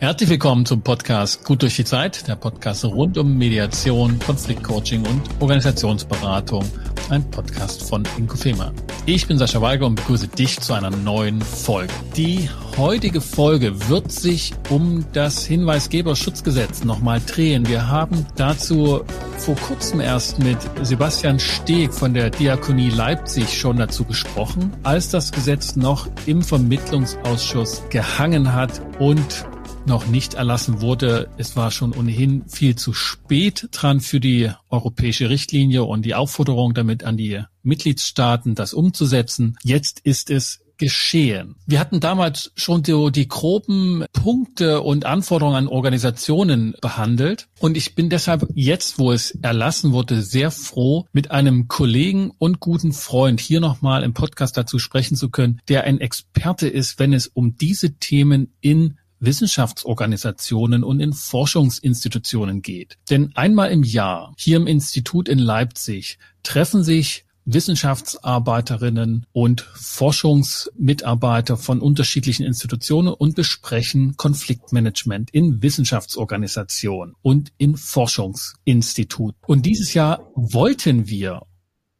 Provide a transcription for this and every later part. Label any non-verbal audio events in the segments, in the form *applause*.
Herzlich willkommen zum Podcast Gut durch die Zeit, der Podcast rund um Mediation, Konfliktcoaching und Organisationsberatung. Ein Podcast von Inkofema. Ich bin Sascha Weiger und begrüße dich zu einer neuen Folge. Die heutige Folge wird sich um das Hinweisgeberschutzgesetz nochmal drehen. Wir haben dazu vor kurzem erst mit Sebastian Steg von der Diakonie Leipzig schon dazu gesprochen, als das Gesetz noch im Vermittlungsausschuss gehangen hat und noch nicht erlassen wurde. Es war schon ohnehin viel zu spät dran für die europäische Richtlinie und die Aufforderung damit an die Mitgliedstaaten, das umzusetzen. Jetzt ist es geschehen. Wir hatten damals schon so die groben Punkte und Anforderungen an Organisationen behandelt. Und ich bin deshalb jetzt, wo es erlassen wurde, sehr froh, mit einem Kollegen und guten Freund hier nochmal im Podcast dazu sprechen zu können, der ein Experte ist, wenn es um diese Themen in Wissenschaftsorganisationen und in Forschungsinstitutionen geht. Denn einmal im Jahr hier im Institut in Leipzig treffen sich Wissenschaftsarbeiterinnen und Forschungsmitarbeiter von unterschiedlichen Institutionen und besprechen Konfliktmanagement in Wissenschaftsorganisationen und in Forschungsinstituten. Und dieses Jahr wollten wir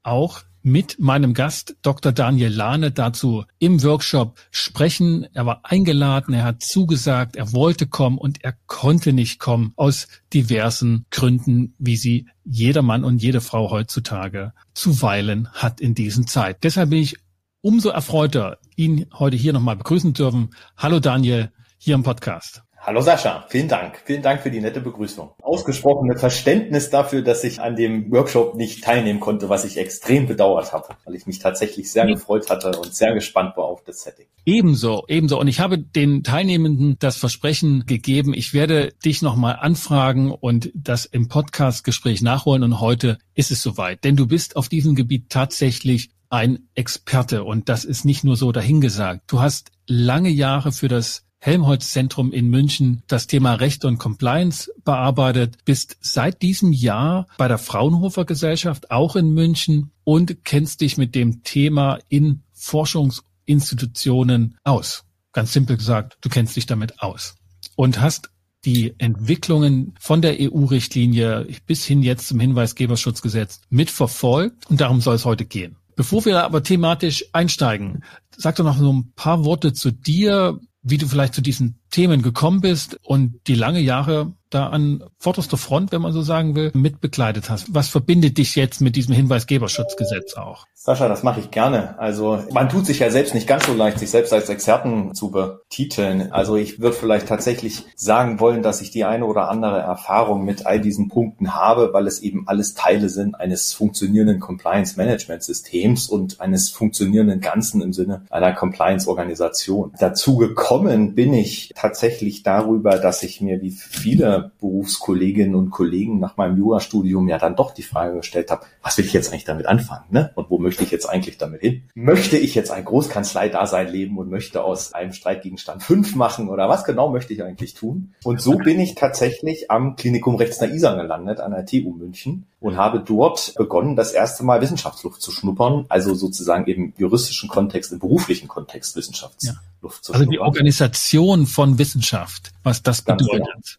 auch mit meinem Gast Dr. Daniel Lahne dazu im Workshop sprechen. Er war eingeladen, er hat zugesagt, er wollte kommen und er konnte nicht kommen aus diversen Gründen, wie sie jeder Mann und jede Frau heutzutage zuweilen hat in diesen Zeit. Deshalb bin ich umso erfreuter, ihn heute hier nochmal begrüßen dürfen. Hallo Daniel, hier im Podcast. Hallo Sascha, vielen Dank. Vielen Dank für die nette Begrüßung. Ausgesprochene Verständnis dafür, dass ich an dem Workshop nicht teilnehmen konnte, was ich extrem bedauert habe, weil ich mich tatsächlich sehr gefreut hatte und sehr gespannt war auf das Setting. Ebenso, ebenso. Und ich habe den Teilnehmenden das Versprechen gegeben, ich werde dich nochmal anfragen und das im Podcast-Gespräch nachholen. Und heute ist es soweit, denn du bist auf diesem Gebiet tatsächlich ein Experte. Und das ist nicht nur so dahingesagt. Du hast lange Jahre für das Helmholtz-Zentrum in München das Thema Recht und Compliance bearbeitet, bist seit diesem Jahr bei der Fraunhofer Gesellschaft auch in München und kennst dich mit dem Thema in Forschungsinstitutionen aus. Ganz simpel gesagt, du kennst dich damit aus und hast die Entwicklungen von der EU-Richtlinie bis hin jetzt zum Hinweisgeberschutzgesetz mitverfolgt und darum soll es heute gehen. Bevor wir aber thematisch einsteigen, sag doch noch so ein paar Worte zu dir, wie du vielleicht zu diesen Themen gekommen bist und die lange Jahre da an vorderster Front, wenn man so sagen will, mitbegleitet hast. Was verbindet dich jetzt mit diesem Hinweisgeberschutzgesetz auch? Sascha, das mache ich gerne. Also man tut sich ja selbst nicht ganz so leicht, sich selbst als Experten zu betiteln. Also ich würde vielleicht tatsächlich sagen wollen, dass ich die eine oder andere Erfahrung mit all diesen Punkten habe, weil es eben alles Teile sind eines funktionierenden Compliance Management Systems und eines funktionierenden Ganzen im Sinne einer Compliance Organisation. Dazu gekommen bin ich tatsächlich darüber, dass ich mir wie viele Berufskolleginnen und Kollegen nach meinem Jurastudium ja dann doch die Frage gestellt habe, was will ich jetzt eigentlich damit anfangen? Ne? Und wo möchte ich jetzt eigentlich damit hin? Möchte ich jetzt ein Großkanzlei-Dasein leben und möchte aus einem Streitgegenstand fünf machen oder was genau möchte ich eigentlich tun? Und so bin ich tatsächlich am Klinikum Rechtsner Isar gelandet, an der TU München und habe dort begonnen, das erste Mal Wissenschaftsluft zu schnuppern, also sozusagen im juristischen Kontext, im beruflichen Kontext Wissenschaftsluft ja. zu schnuppern. Also die Organisation von Wissenschaft, was das bedeutet. Ganz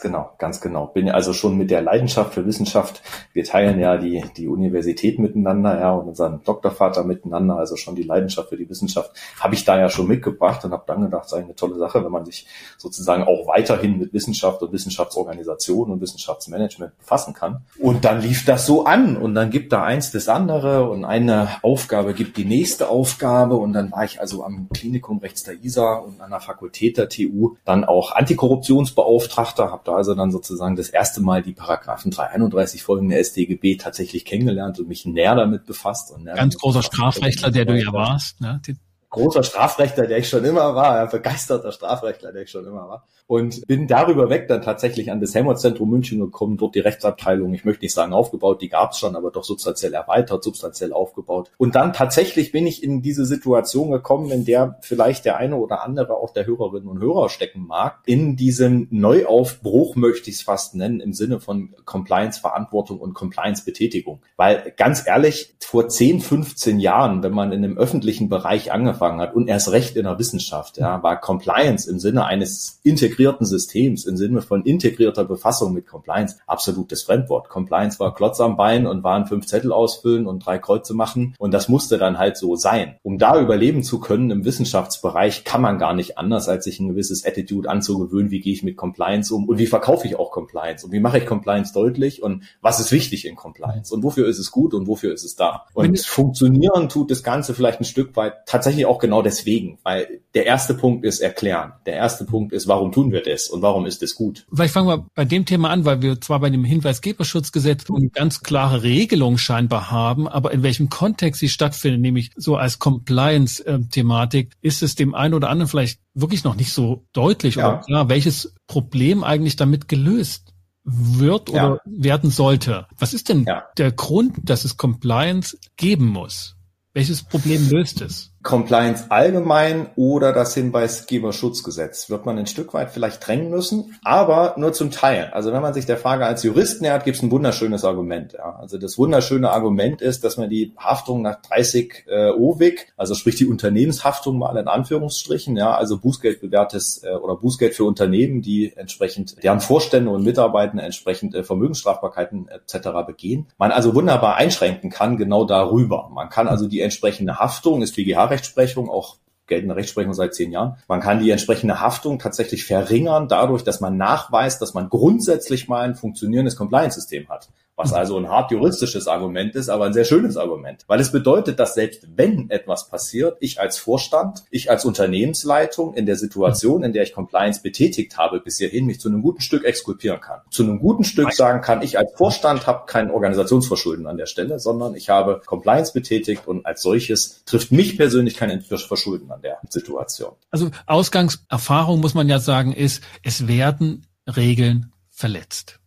genau, ganz genau. Bin also schon mit der Leidenschaft für Wissenschaft. Wir teilen ja die, die Universität miteinander, ja, und unseren Doktorvater miteinander, also schon die Leidenschaft für die Wissenschaft, habe ich da ja schon mitgebracht und habe dann gedacht, ist eine tolle Sache, wenn man sich sozusagen auch weiterhin mit Wissenschaft und Wissenschaftsorganisation und Wissenschaftsmanagement befassen kann. Und dann lief das so an und dann gibt da eins das andere und eine Aufgabe gibt die nächste Aufgabe und dann war ich also am Klinikum rechts der ISA und an der Fakultät der TU dann auch Antikorruptionsbeauftragter habe da also dann sozusagen das erste Mal die Paragraphen 331 folgende StGB tatsächlich kennengelernt und mich näher damit befasst. Und Ganz großer Strafrechtler, der du ja warst. Ne? Großer Strafrechtler, der ich schon immer war, ein begeisterter Strafrechtler, der ich schon immer war. Und bin darüber weg dann tatsächlich an das Helmholtz-Zentrum München gekommen, dort die Rechtsabteilung, ich möchte nicht sagen aufgebaut, die gab es schon, aber doch substanziell erweitert, substanziell aufgebaut. Und dann tatsächlich bin ich in diese Situation gekommen, in der vielleicht der eine oder andere auch der Hörerinnen und Hörer stecken mag, in diesem Neuaufbruch möchte ich es fast nennen, im Sinne von Compliance-Verantwortung und Compliance-Betätigung. Weil ganz ehrlich, vor 10, 15 Jahren, wenn man in dem öffentlichen Bereich angefangen angefangen hat und erst recht in der Wissenschaft, ja, war Compliance im Sinne eines integrierten Systems, im Sinne von integrierter Befassung mit Compliance absolutes Fremdwort. Compliance war Klotz am Bein und waren fünf Zettel ausfüllen und drei Kreuze machen und das musste dann halt so sein. Um da überleben zu können im Wissenschaftsbereich kann man gar nicht anders, als sich ein gewisses Attitude anzugewöhnen, wie gehe ich mit Compliance um und wie verkaufe ich auch Compliance und wie mache ich Compliance deutlich und was ist wichtig in Compliance und wofür ist es gut und wofür ist es da. Und funktionieren tut das Ganze vielleicht ein Stück weit tatsächlich auch genau deswegen, weil der erste Punkt ist erklären. Der erste Punkt ist, warum tun wir das und warum ist es gut? Vielleicht fangen wir bei dem Thema an, weil wir zwar bei dem Hinweisgeberschutzgesetz eine ganz klare Regelung scheinbar haben, aber in welchem Kontext sie stattfindet, nämlich so als Compliance-Thematik, ist es dem einen oder anderen vielleicht wirklich noch nicht so deutlich ja. oder klar, welches Problem eigentlich damit gelöst wird oder ja. werden sollte. Was ist denn ja. der Grund, dass es Compliance geben muss? Welches Problem löst es? Compliance allgemein oder das Hinweisgeberschutzgesetz wird man ein Stück weit vielleicht drängen müssen, aber nur zum Teil. Also wenn man sich der Frage als Jurist nähert, gibt es ein wunderschönes Argument. Ja. Also das wunderschöne Argument ist, dass man die Haftung nach 30 äh, OWIG, also sprich die Unternehmenshaftung mal in Anführungsstrichen, ja, also Bußgeld bewährtes äh, oder Bußgeld für Unternehmen, die entsprechend deren Vorstände und Mitarbeiter entsprechend äh, Vermögensstrafbarkeiten etc. begehen, man also wunderbar einschränken kann genau darüber. Man kann also die entsprechende Haftung, ist BGH rechtsprechung auch geltende Rechtsprechung seit zehn Jahren. Man kann die entsprechende Haftung tatsächlich verringern dadurch, dass man nachweist, dass man grundsätzlich mal ein funktionierendes Compliance-System hat was also ein hart juristisches Argument ist, aber ein sehr schönes Argument, weil es bedeutet, dass selbst wenn etwas passiert, ich als Vorstand, ich als Unternehmensleitung in der Situation, in der ich Compliance betätigt habe, bis hierhin mich zu einem guten Stück exkulpieren kann. Zu einem guten Stück sagen kann, ich als Vorstand habe kein Organisationsverschulden an der Stelle, sondern ich habe Compliance betätigt und als solches trifft mich persönlich kein Verschulden an der Situation. Also Ausgangserfahrung muss man ja sagen, ist, es werden Regeln verletzt.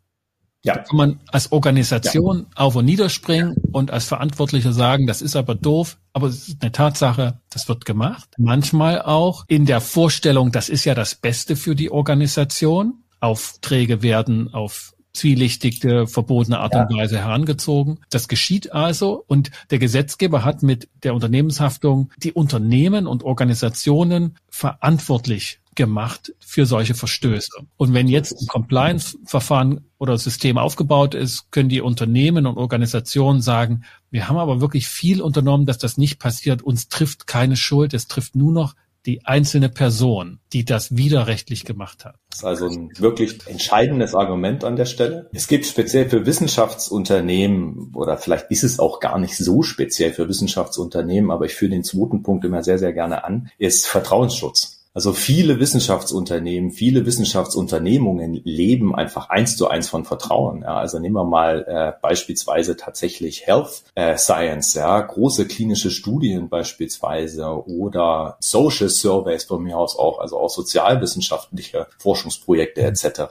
Ja. Da kann man als Organisation ja. auf und niederspringen ja. und als Verantwortlicher sagen, das ist aber doof, aber es ist eine Tatsache, das wird gemacht. Manchmal auch in der Vorstellung, das ist ja das Beste für die Organisation. Aufträge werden auf zwielichtige, verbotene Art und Weise herangezogen. Das geschieht also und der Gesetzgeber hat mit der Unternehmenshaftung die Unternehmen und Organisationen verantwortlich gemacht für solche Verstöße. Und wenn jetzt ein Compliance-Verfahren oder System aufgebaut ist, können die Unternehmen und Organisationen sagen, wir haben aber wirklich viel unternommen, dass das nicht passiert. Uns trifft keine Schuld. Es trifft nur noch die einzelne Person, die das widerrechtlich gemacht hat. Das ist also ein wirklich entscheidendes Argument an der Stelle. Es gibt speziell für Wissenschaftsunternehmen oder vielleicht ist es auch gar nicht so speziell für Wissenschaftsunternehmen, aber ich führe den zweiten Punkt immer sehr, sehr gerne an, ist Vertrauensschutz. Also viele Wissenschaftsunternehmen, viele Wissenschaftsunternehmungen leben einfach eins zu eins von Vertrauen. Ja, also nehmen wir mal äh, beispielsweise tatsächlich Health äh, Science, ja, große klinische Studien beispielsweise oder Social Surveys von mir aus auch, also auch sozialwissenschaftliche Forschungsprojekte etc.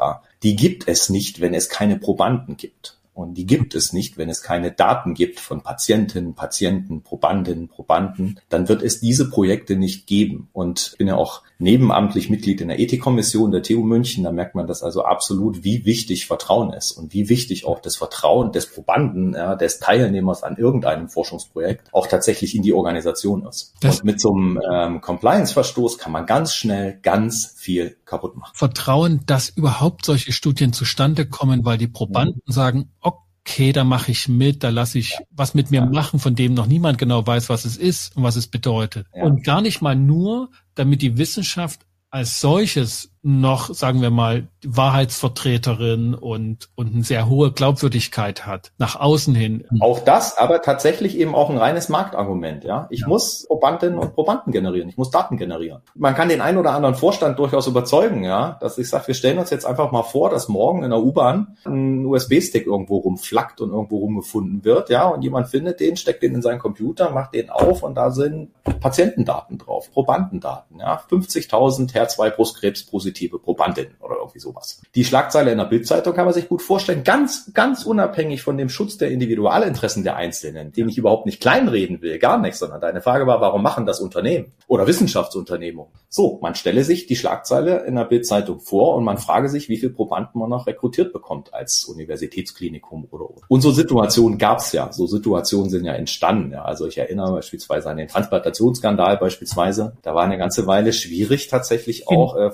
Die gibt es nicht, wenn es keine Probanden gibt. Und die gibt es nicht, wenn es keine Daten gibt von Patientinnen, Patienten, Probandinnen, Probanden, dann wird es diese Projekte nicht geben. Und ich bin ja auch nebenamtlich Mitglied in der Ethikkommission der TU München. Da merkt man das also absolut, wie wichtig Vertrauen ist und wie wichtig auch das Vertrauen des Probanden, ja, des Teilnehmers an irgendeinem Forschungsprojekt auch tatsächlich in die Organisation ist. Das und mit so einem ähm, Compliance-Verstoß kann man ganz schnell ganz viel kaputt machen. Vertrauen, dass überhaupt solche Studien zustande kommen, weil die Probanden mhm. sagen, okay, da mache ich mit, da lasse ich ja. was mit mir ja. machen, von dem noch niemand genau weiß, was es ist und was es bedeutet. Ja. Und gar nicht mal nur, damit die Wissenschaft als solches noch, sagen wir mal, Wahrheitsvertreterin und, und eine sehr hohe Glaubwürdigkeit hat, nach außen hin. Auch das, aber tatsächlich eben auch ein reines Marktargument, ja. Ich ja. muss Probandinnen und Probanden generieren, ich muss Daten generieren. Man kann den einen oder anderen Vorstand durchaus überzeugen, ja, dass ich sage, wir stellen uns jetzt einfach mal vor, dass morgen in der U-Bahn ein USB-Stick irgendwo rumflackt und irgendwo rumgefunden wird, ja, und jemand findet den, steckt den in seinen Computer, macht den auf und da sind Patientendaten drauf, Probandendaten, ja, 50.000 H2 Brustkrebs pro positive Probandin oder irgendwie sowas. Die Schlagzeile in der Bildzeitung kann man sich gut vorstellen, ganz, ganz unabhängig von dem Schutz der Individualinteressen der Einzelnen, den ich überhaupt nicht kleinreden will, gar nicht, sondern deine Frage war, warum machen das Unternehmen oder Wissenschaftsunternehmungen? So, man stelle sich die Schlagzeile in der Bildzeitung vor und man frage sich, wie viel Probanden man noch rekrutiert bekommt als Universitätsklinikum oder, oder. Und so Situationen gab es ja, so Situationen sind ja entstanden. Ja. Also ich erinnere beispielsweise an den Transplantationsskandal beispielsweise. Da war eine ganze Weile schwierig tatsächlich auch äh,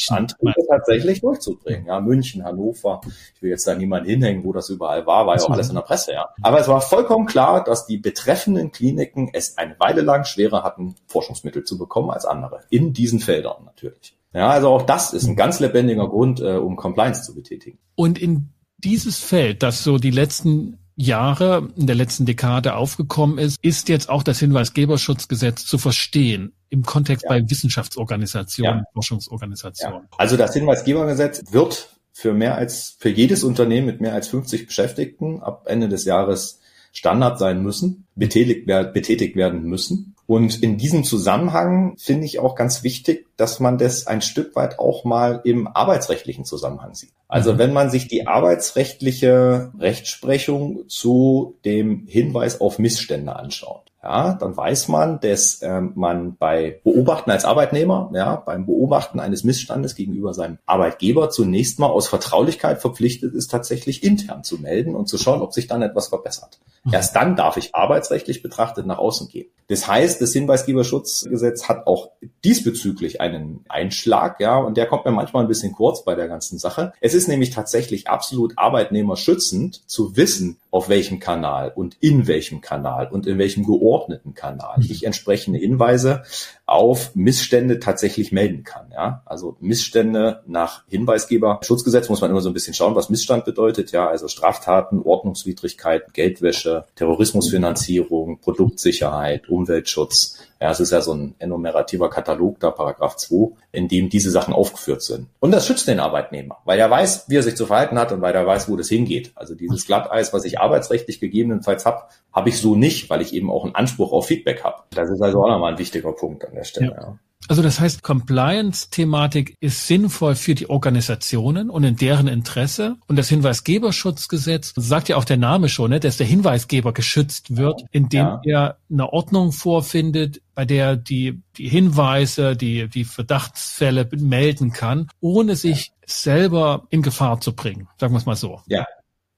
Forschungsanträge tatsächlich durchzubringen. Ja, München, Hannover. Ich will jetzt da niemand hinhängen, wo das überall war, war ja auch alles in der Presse. Ja. Aber es war vollkommen klar, dass die betreffenden Kliniken es eine Weile lang schwerer hatten, Forschungsmittel zu bekommen als andere. In diesen Feldern natürlich. Ja, also auch das ist ein ganz lebendiger Grund, äh, um Compliance zu betätigen. Und in dieses Feld, das so die letzten Jahre in der letzten Dekade aufgekommen ist, ist jetzt auch das Hinweisgeberschutzgesetz zu verstehen im Kontext ja. bei Wissenschaftsorganisationen, ja. Forschungsorganisationen. Ja. Also das Hinweisgebergesetz wird für mehr als, für jedes Unternehmen mit mehr als 50 Beschäftigten ab Ende des Jahres Standard sein müssen, betätigt, betätigt werden müssen. Und in diesem Zusammenhang finde ich auch ganz wichtig, dass man das ein Stück weit auch mal im arbeitsrechtlichen Zusammenhang sieht. Also mhm. wenn man sich die arbeitsrechtliche Rechtsprechung zu dem Hinweis auf Missstände anschaut, ja, dann weiß man, dass ähm, man bei Beobachten als Arbeitnehmer, ja, beim Beobachten eines Missstandes gegenüber seinem Arbeitgeber zunächst mal aus Vertraulichkeit verpflichtet ist, tatsächlich intern zu melden und zu schauen, ob sich dann etwas verbessert. Mhm. Erst dann darf ich arbeitsrechtlich betrachtet nach außen gehen. Das heißt, das Hinweisgeberschutzgesetz hat auch diesbezüglich einen Einschlag, ja, und der kommt mir manchmal ein bisschen kurz bei der ganzen Sache. Es ist nämlich tatsächlich absolut arbeitnehmerschützend zu wissen, auf welchem Kanal und in welchem Kanal und in welchem geordneten Kanal mhm. ich entsprechende Hinweise auf Missstände tatsächlich melden kann. Ja, also Missstände nach Hinweisgeberschutzgesetz muss man immer so ein bisschen schauen, was Missstand bedeutet. Ja, also Straftaten, Ordnungswidrigkeiten, Geldwäsche, Terrorismusfinanzierung, Produktsicherheit, Umweltschutz, ja, es ist ja so ein enumerativer Katalog da, Paragraph 2, in dem diese Sachen aufgeführt sind. Und das schützt den Arbeitnehmer, weil er weiß, wie er sich zu verhalten hat und weil er weiß, wo das hingeht. Also dieses Glatteis, was ich arbeitsrechtlich gegebenenfalls habe, habe ich so nicht, weil ich eben auch einen Anspruch auf Feedback habe. Das ist also auch nochmal ein wichtiger Punkt an der Stelle. Ja. ja. Also das heißt, Compliance-Thematik ist sinnvoll für die Organisationen und in deren Interesse. Und das Hinweisgeberschutzgesetz sagt ja auch der Name schon, ne, dass der Hinweisgeber geschützt wird, indem ja. er eine Ordnung vorfindet, bei der die, die Hinweise, die, die Verdachtsfälle melden kann, ohne sich ja. selber in Gefahr zu bringen. Sagen wir es mal so. Ja.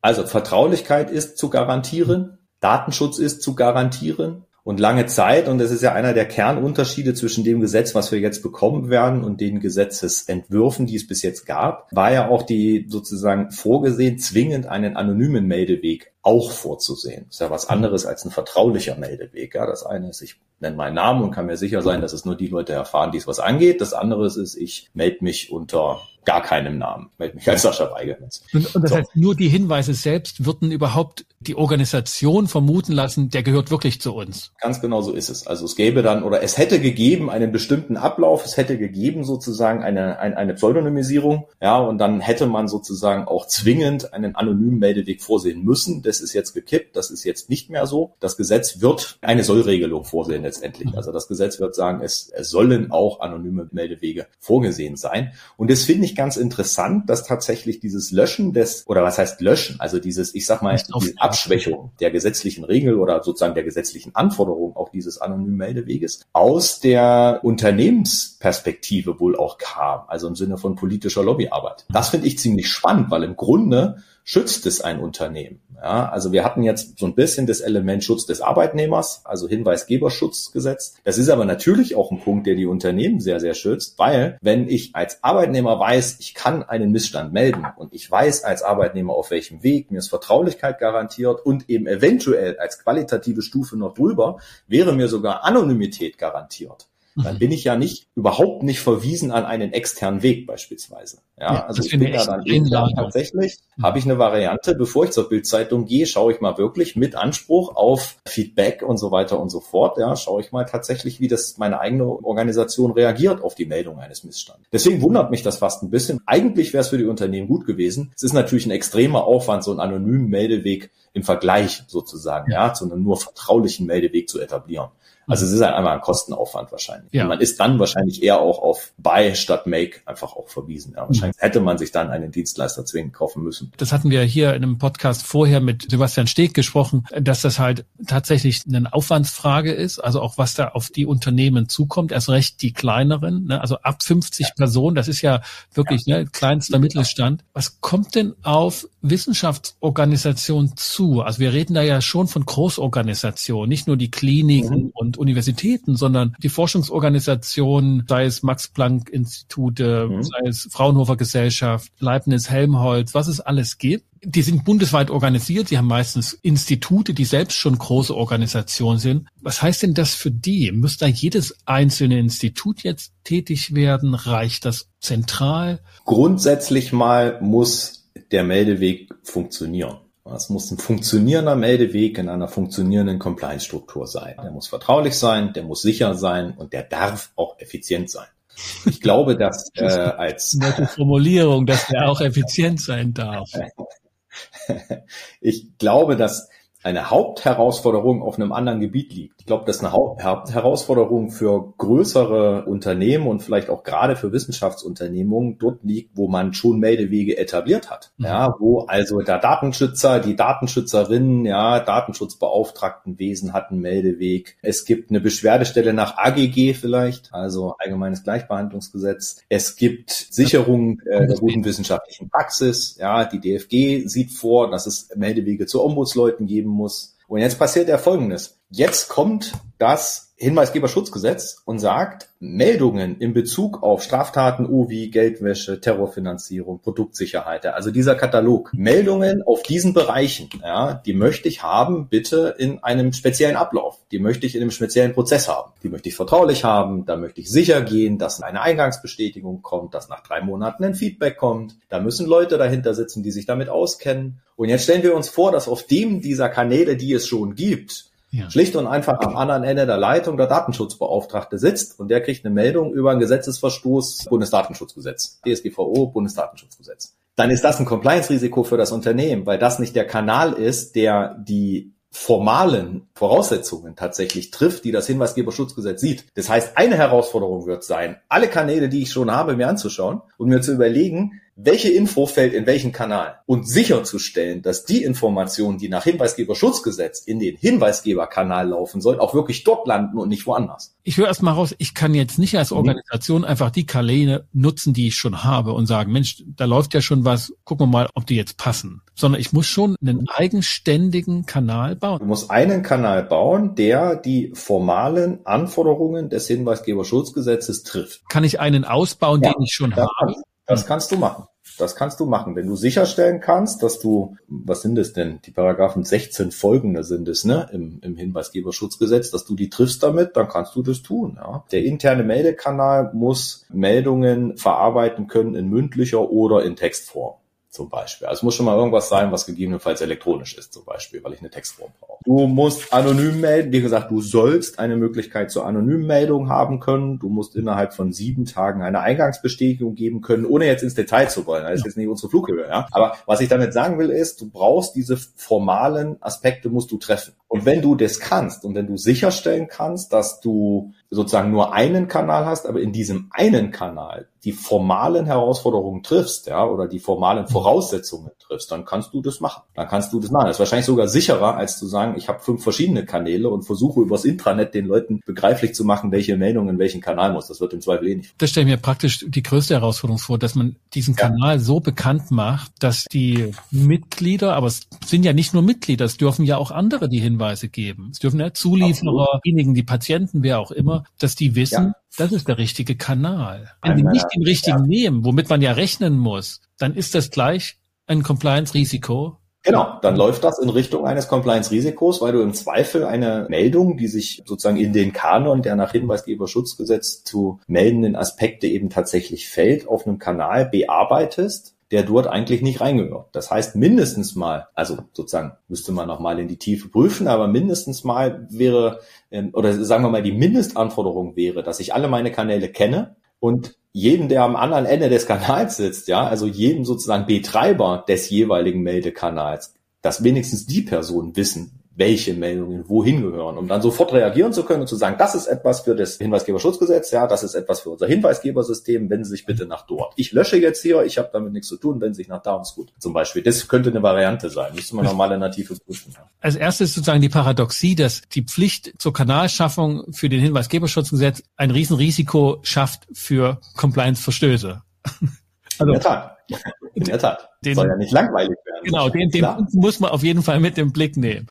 Also Vertraulichkeit ist zu garantieren, Datenschutz ist zu garantieren, und lange Zeit, und das ist ja einer der Kernunterschiede zwischen dem Gesetz, was wir jetzt bekommen werden, und den Gesetzesentwürfen, die es bis jetzt gab, war ja auch die sozusagen vorgesehen, zwingend einen anonymen Meldeweg auch vorzusehen. Das ist ja was anderes als ein vertraulicher Meldeweg. Ja, das eine ist, ich nenne meinen Namen und kann mir sicher sein, dass es nur die Leute erfahren, die es was angeht. Das andere ist, ich melde mich unter gar keinem Namen, melde mich als Sascha Weigelmitz. Und, und das so. heißt, nur die Hinweise selbst würden überhaupt die Organisation vermuten lassen, der gehört wirklich zu uns. Ganz genau so ist es. Also es gäbe dann, oder es hätte gegeben einen bestimmten Ablauf, es hätte gegeben sozusagen eine, eine, eine Pseudonymisierung, ja, und dann hätte man sozusagen auch zwingend einen anonymen Meldeweg vorsehen müssen das ist jetzt gekippt, das ist jetzt nicht mehr so. Das Gesetz wird eine Sollregelung vorsehen letztendlich. Mhm. Also das Gesetz wird sagen, es, es sollen auch anonyme Meldewege vorgesehen sein. Und das finde ich ganz interessant, dass tatsächlich dieses Löschen des, oder was heißt löschen, also dieses, ich sag mal, diese Abschwächung der gesetzlichen Regel oder sozusagen der gesetzlichen Anforderung auch dieses anonymen Meldeweges aus der Unternehmensperspektive wohl auch kam, also im Sinne von politischer Lobbyarbeit. Das finde ich ziemlich spannend, weil im Grunde schützt es ein Unternehmen. Ja, also wir hatten jetzt so ein bisschen das Element Schutz des Arbeitnehmers, also Hinweisgeberschutzgesetz. Das ist aber natürlich auch ein Punkt, der die Unternehmen sehr, sehr schützt, weil wenn ich als Arbeitnehmer weiß, ich kann einen Missstand melden und ich weiß als Arbeitnehmer auf welchem Weg, mir ist Vertraulichkeit garantiert und eben eventuell als qualitative Stufe noch drüber, wäre mir sogar Anonymität garantiert dann bin ich ja nicht überhaupt nicht verwiesen an einen externen Weg beispielsweise. Ja, ja also ich bin ja dann Einladung. tatsächlich, mhm. habe ich eine Variante, bevor ich zur Bildzeitung gehe, schaue ich mal wirklich mit Anspruch auf Feedback und so weiter und so fort. Ja, schaue ich mal tatsächlich, wie das meine eigene Organisation reagiert auf die Meldung eines Missstands. Deswegen wundert mich das fast ein bisschen. Eigentlich wäre es für die Unternehmen gut gewesen. Es ist natürlich ein extremer Aufwand, so einen anonymen Meldeweg im Vergleich sozusagen, ja, ja zu einem nur vertraulichen Meldeweg zu etablieren. Also es ist halt einmal ein Kostenaufwand wahrscheinlich. Ja. Und man ist dann wahrscheinlich eher auch auf Buy statt Make einfach auch verwiesen. Ja, wahrscheinlich mhm. hätte man sich dann einen Dienstleister zwingend kaufen müssen. Das hatten wir hier in einem Podcast vorher mit Sebastian Steg gesprochen, dass das halt tatsächlich eine Aufwandsfrage ist, also auch was da auf die Unternehmen zukommt, erst recht die kleineren, ne? also ab 50 ja. Personen, das ist ja wirklich ja. Ne, kleinster Mittelstand. Was kommt denn auf Wissenschaftsorganisationen zu? Also wir reden da ja schon von Großorganisationen, nicht nur die Kliniken mhm. und Universitäten, sondern die Forschungsorganisationen, sei es Max-Planck-Institute, mhm. sei es Fraunhofer Gesellschaft, Leibniz, Helmholtz, was es alles gibt. Die sind bundesweit organisiert. Sie haben meistens Institute, die selbst schon große Organisationen sind. Was heißt denn das für die? Muss da jedes einzelne Institut jetzt tätig werden? Reicht das zentral? Grundsätzlich mal muss der Meldeweg funktionieren. Es muss ein funktionierender Meldeweg in einer funktionierenden Compliance-Struktur sein. Der muss vertraulich sein, der muss sicher sein und der darf auch effizient sein. Ich glaube, dass *laughs* äh, als nette Formulierung, dass der auch effizient sein darf. *laughs* ich glaube, dass eine Hauptherausforderung auf einem anderen Gebiet liegt. Ich glaube, dass eine Hauptherausforderung für größere Unternehmen und vielleicht auch gerade für Wissenschaftsunternehmungen dort liegt, wo man schon Meldewege etabliert hat. Mhm. Ja, wo also der Datenschützer, die Datenschützerinnen, ja, Datenschutzbeauftragtenwesen hat einen Meldeweg. Es gibt eine Beschwerdestelle nach AGG vielleicht, also Allgemeines Gleichbehandlungsgesetz. Es gibt Sicherung äh, der guten wissenschaftlichen Praxis. Ja, die DFG sieht vor, dass es Meldewege zu Ombudsleuten geben muss. Und jetzt passiert ja Folgendes. Jetzt kommt das Hinweisgeberschutzgesetz und sagt, Meldungen in Bezug auf Straftaten oh, Geldwäsche, Terrorfinanzierung, Produktsicherheit, also dieser Katalog, Meldungen auf diesen Bereichen, ja, die möchte ich haben, bitte in einem speziellen Ablauf. Die möchte ich in einem speziellen Prozess haben. Die möchte ich vertraulich haben, da möchte ich sicher gehen, dass eine Eingangsbestätigung kommt, dass nach drei Monaten ein Feedback kommt. Da müssen Leute dahinter sitzen, die sich damit auskennen. Und jetzt stellen wir uns vor, dass auf dem dieser Kanäle, die es schon gibt, ja. Schlicht und einfach am anderen Ende der Leitung der Datenschutzbeauftragte sitzt und der kriegt eine Meldung über einen Gesetzesverstoß, Bundesdatenschutzgesetz, DSGVO, Bundesdatenschutzgesetz. Dann ist das ein Compliance-Risiko für das Unternehmen, weil das nicht der Kanal ist, der die formalen Voraussetzungen tatsächlich trifft, die das Hinweisgeberschutzgesetz sieht. Das heißt, eine Herausforderung wird sein, alle Kanäle, die ich schon habe, mir anzuschauen und mir zu überlegen, welche Info fällt in welchen Kanal und sicherzustellen, dass die Informationen, die nach Hinweisgeberschutzgesetz in den Hinweisgeberkanal laufen sollen, auch wirklich dort landen und nicht woanders. Ich höre erst mal raus, ich kann jetzt nicht als mhm. Organisation einfach die Kanäle nutzen, die ich schon habe und sagen, Mensch, da läuft ja schon was, gucken wir mal, ob die jetzt passen. Sondern ich muss schon einen eigenständigen Kanal bauen. Du musst einen Kanal bauen, der die formalen Anforderungen des Hinweisgeberschutzgesetzes trifft. Kann ich einen ausbauen, ja, den ich schon habe? Das kannst du machen. Das kannst du machen. Wenn du sicherstellen kannst, dass du, was sind es denn? Die Paragraphen 16 folgende sind es, ne? Im, im Hinweisgeberschutzgesetz, dass du die triffst damit, dann kannst du das tun, ja. Der interne Meldekanal muss Meldungen verarbeiten können in mündlicher oder in Textform zum Beispiel. Also es muss schon mal irgendwas sein, was gegebenenfalls elektronisch ist, zum Beispiel, weil ich eine Textform brauche. Du musst anonym melden. Wie gesagt, du sollst eine Möglichkeit zur anonymen Meldung haben können. Du musst innerhalb von sieben Tagen eine Eingangsbestätigung geben können, ohne jetzt ins Detail zu wollen. Das ist jetzt nicht unsere Flughöhe, ja. Aber was ich damit sagen will, ist, du brauchst diese formalen Aspekte musst du treffen. Und wenn du das kannst und wenn du sicherstellen kannst, dass du sozusagen nur einen Kanal hast, aber in diesem einen Kanal die formalen Herausforderungen triffst, ja, oder die formalen Voraussetzungen triffst, dann kannst du das machen. Dann kannst du das machen. Das ist wahrscheinlich sogar sicherer, als zu sagen, ich habe fünf verschiedene Kanäle und versuche übers Intranet den Leuten begreiflich zu machen, welche Meldung in welchen Kanal muss. Das wird im Zweifel eh nicht. Das stelle ich mir praktisch die größte Herausforderung vor, dass man diesen ja. Kanal so bekannt macht, dass die Mitglieder, aber es sind ja nicht nur Mitglieder, es dürfen ja auch andere die Hinweise geben. Es dürfen ja Zulieferer, diejenigen, die Patienten, wer auch immer, dass die wissen, ja. das ist der richtige Kanal. Wenn die nicht den richtigen ja. nehmen, womit man ja rechnen muss, dann ist das gleich ein Compliance-Risiko. Genau, dann läuft das in Richtung eines Compliance-Risikos, weil du im Zweifel eine Meldung, die sich sozusagen in den Kanon der nach Hinweisgeberschutzgesetz zu meldenden Aspekte eben tatsächlich fällt, auf einem Kanal bearbeitest der dort eigentlich nicht reingehört. Das heißt, mindestens mal, also sozusagen müsste man noch mal in die Tiefe prüfen, aber mindestens mal wäre, ähm, oder sagen wir mal, die Mindestanforderung wäre, dass ich alle meine Kanäle kenne und jeden, der am anderen Ende des Kanals sitzt, ja, also jedem sozusagen Betreiber des jeweiligen Meldekanals, dass wenigstens die Personen wissen, welche Meldungen wohin gehören, um dann sofort reagieren zu können und zu sagen, das ist etwas für das Hinweisgeberschutzgesetz, ja, das ist etwas für unser Hinweisgebersystem, wenden Sie sich bitte nach dort. Ich lösche jetzt hier, ich habe damit nichts zu tun, wenden Sie sich nach da und gut. Zum Beispiel. Das könnte eine Variante sein. Müsste man nochmal in der Tiefe prüfen. Ja. Als erstes sozusagen die Paradoxie, dass die Pflicht zur Kanalschaffung für den Hinweisgeberschutzgesetz ein Riesenrisiko schafft für Compliance-Verstöße. Also, in der Tat. *laughs* In der Tat. Den, Soll ja nicht langweilig werden. Genau, den, den muss man auf jeden Fall mit im Blick nehmen.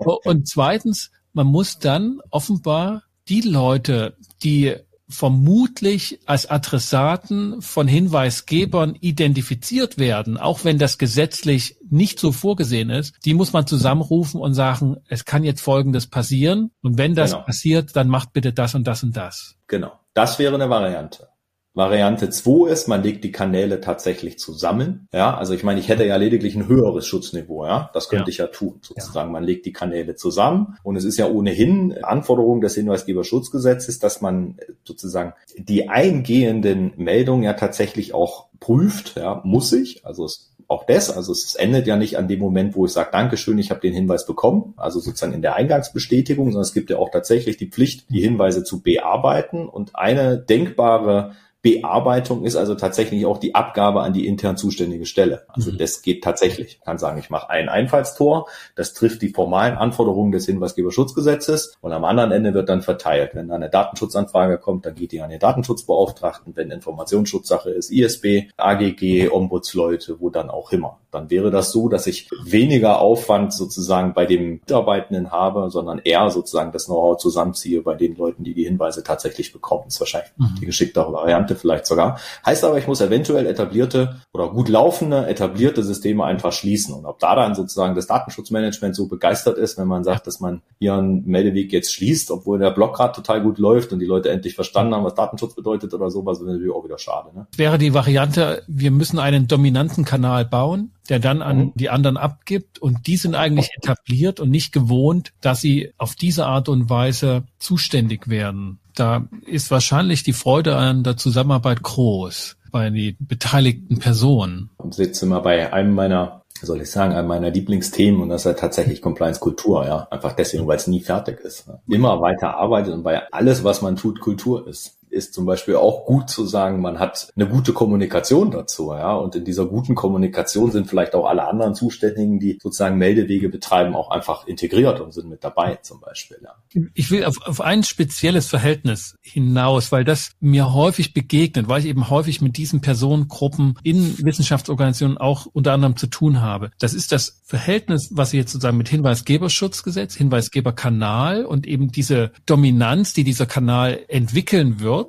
So. *laughs* Und zweitens, man muss dann offenbar die Leute, die vermutlich als Adressaten von Hinweisgebern identifiziert werden, auch wenn das gesetzlich nicht so vorgesehen ist, die muss man zusammenrufen und sagen, es kann jetzt Folgendes passieren und wenn das genau. passiert, dann macht bitte das und das und das. Genau, das wäre eine Variante. Variante 2 ist, man legt die Kanäle tatsächlich zusammen. Ja, also ich meine, ich hätte ja lediglich ein höheres Schutzniveau. Ja, das könnte ja. ich ja tun. Sozusagen, ja. man legt die Kanäle zusammen und es ist ja ohnehin Anforderung des Hinweisgeberschutzgesetzes, dass man sozusagen die eingehenden Meldungen ja tatsächlich auch prüft. Ja, muss ich. Also es auch das. Also es endet ja nicht an dem Moment, wo ich sage, Dankeschön, ich habe den Hinweis bekommen, also sozusagen in der Eingangsbestätigung, sondern es gibt ja auch tatsächlich die Pflicht, die Hinweise zu bearbeiten. Und eine denkbare Bearbeitung ist also tatsächlich auch die Abgabe an die intern zuständige Stelle. Also mhm. das geht tatsächlich. Ich kann sagen, ich mache ein Einfallstor, das trifft die formalen Anforderungen des Hinweisgeberschutzgesetzes und am anderen Ende wird dann verteilt. Wenn da eine Datenschutzanfrage kommt, dann geht die an den Datenschutzbeauftragten. Wenn Informationsschutzsache ist, ISB, AGG, Ombudsleute, wo dann auch immer. Dann wäre das so, dass ich weniger Aufwand sozusagen bei dem Mitarbeitenden habe, sondern eher sozusagen das Know-how zusammenziehe bei den Leuten, die die Hinweise tatsächlich bekommen. Das ist wahrscheinlich mhm. die geschicktere Variante. Variante vielleicht sogar. Heißt aber, ich muss eventuell etablierte oder gut laufende, etablierte Systeme einfach schließen. Und ob da dann sozusagen das Datenschutzmanagement so begeistert ist, wenn man sagt, dass man einen Meldeweg jetzt schließt, obwohl der Block gerade total gut läuft und die Leute endlich verstanden haben, was Datenschutz bedeutet oder sowas, ist natürlich auch wieder schade. Ne? Wäre die Variante, wir müssen einen dominanten Kanal bauen, der dann an mhm. die anderen abgibt und die sind eigentlich etabliert und nicht gewohnt, dass sie auf diese Art und Weise zuständig werden da ist wahrscheinlich die Freude an der Zusammenarbeit groß bei den beteiligten Personen. Und sitze mal bei einem meiner, soll ich sagen, einem meiner Lieblingsthemen und das ist ja tatsächlich Compliance Kultur, ja. Einfach deswegen, weil es nie fertig ist. Ne? Immer weiter arbeitet und bei alles, was man tut, Kultur ist ist zum Beispiel auch gut zu sagen, man hat eine gute Kommunikation dazu, ja. Und in dieser guten Kommunikation sind vielleicht auch alle anderen Zuständigen, die sozusagen Meldewege betreiben, auch einfach integriert und sind mit dabei, zum Beispiel, ja. Ich will auf, auf ein spezielles Verhältnis hinaus, weil das mir häufig begegnet, weil ich eben häufig mit diesen Personengruppen in Wissenschaftsorganisationen auch unter anderem zu tun habe. Das ist das Verhältnis, was Sie jetzt sozusagen mit Hinweisgeberschutzgesetz, Hinweisgeberkanal und eben diese Dominanz, die dieser Kanal entwickeln wird